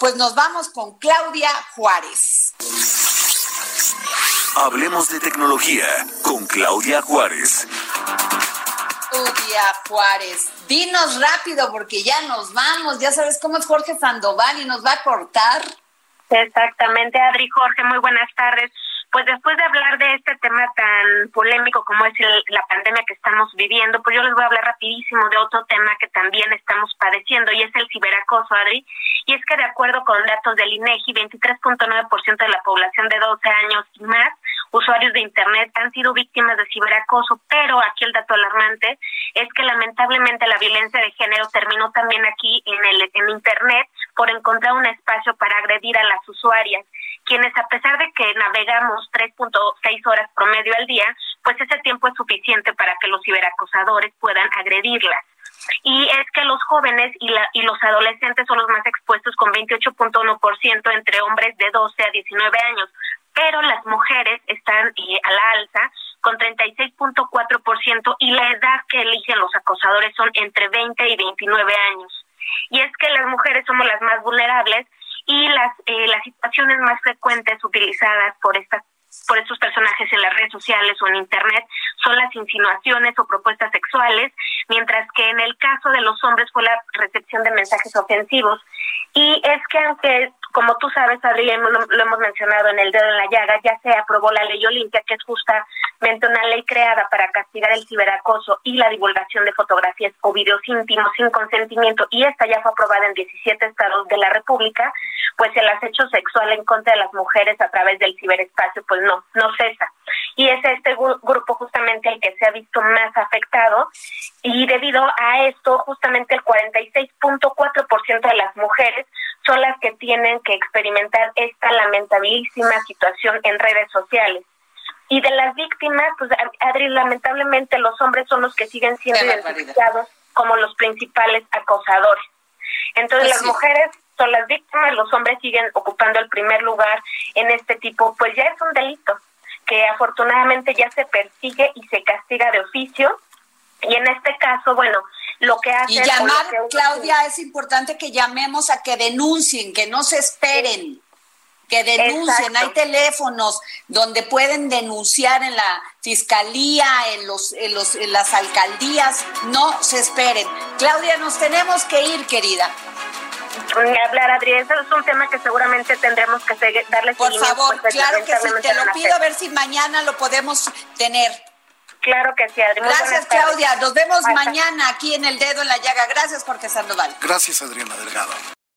Pues nos vamos con Claudia Juárez. Hablemos de tecnología con Claudia Juárez. Claudia Juárez, dinos rápido porque ya nos vamos. Ya sabes cómo es Jorge Sandoval y nos va a cortar. Exactamente, Adri Jorge, muy buenas tardes. Pues después de hablar de este tema polémico como es la pandemia que estamos viviendo, pues yo les voy a hablar rapidísimo de otro tema que también estamos padeciendo y es el ciberacoso, Adri. Y es que de acuerdo con datos del INEGI, 23.9% de la población de 12 años y más usuarios de Internet han sido víctimas de ciberacoso, pero aquí el dato alarmante es que lamentablemente la violencia de género terminó también aquí en, el, en Internet por encontrar un espacio para agredir a las usuarias, quienes a pesar de que navegamos 3.6 horas promedio al día, pues ese tiempo es suficiente para que los ciberacosadores puedan agredirlas y es que los jóvenes y, la, y los adolescentes son los más expuestos con 28.1% entre hombres de 12 a 19 años, pero las mujeres están eh, a la alza con 36.4% y la edad que eligen los acosadores son entre 20 y 29 años. Y es que las mujeres somos las más vulnerables y las, eh, las situaciones más frecuentes utilizadas por estas por estos personajes en las redes sociales o en internet son las insinuaciones o propuestas sexuales, mientras que en el caso de los hombres fue la recepción de mensajes ofensivos. Y es que aunque como tú sabes, Adrián, lo, hemos mencionado en el dedo en la llaga, ya se aprobó la ley Olimpia, que es justamente una ley creada para castigar el ciberacoso y la divulgación de fotografías o videos íntimos sin consentimiento, y esta ya fue aprobada en 17 estados de la República, pues el acecho sexual en contra de las mujeres a través del ciberespacio, pues no, no cesa. Y es este grupo justamente el que se ha visto más afectado, y debido a esto, justamente el 46.4% de las mujeres son las que tienen que experimentar esta lamentabilísima situación en redes sociales. Y de las víctimas, pues Adri, lamentablemente los hombres son los que siguen siendo identificados como los principales acosadores. Entonces pues las mujeres son las víctimas, los hombres siguen ocupando el primer lugar en este tipo, pues ya es un delito afortunadamente ya se persigue y se castiga de oficio. Y en este caso, bueno, lo que hace... Y llamar, Claudia, es importante que llamemos a que denuncien, que no se esperen. Que denuncien, hay teléfonos donde pueden denunciar en la fiscalía, en los, en los, en las alcaldías, no se esperen. Claudia, nos tenemos que ir, querida hablar, Adrián. Eso es un tema que seguramente tendremos que seguir, darle Por favor, pues, claro que sí. Te lo pido a ver si mañana lo podemos tener. Claro que sí, Adriana. Gracias, Claudia. Nos vemos mañana aquí en El Dedo en la Llaga. Gracias, Jorge Sandoval. Gracias, Adriana Delgado.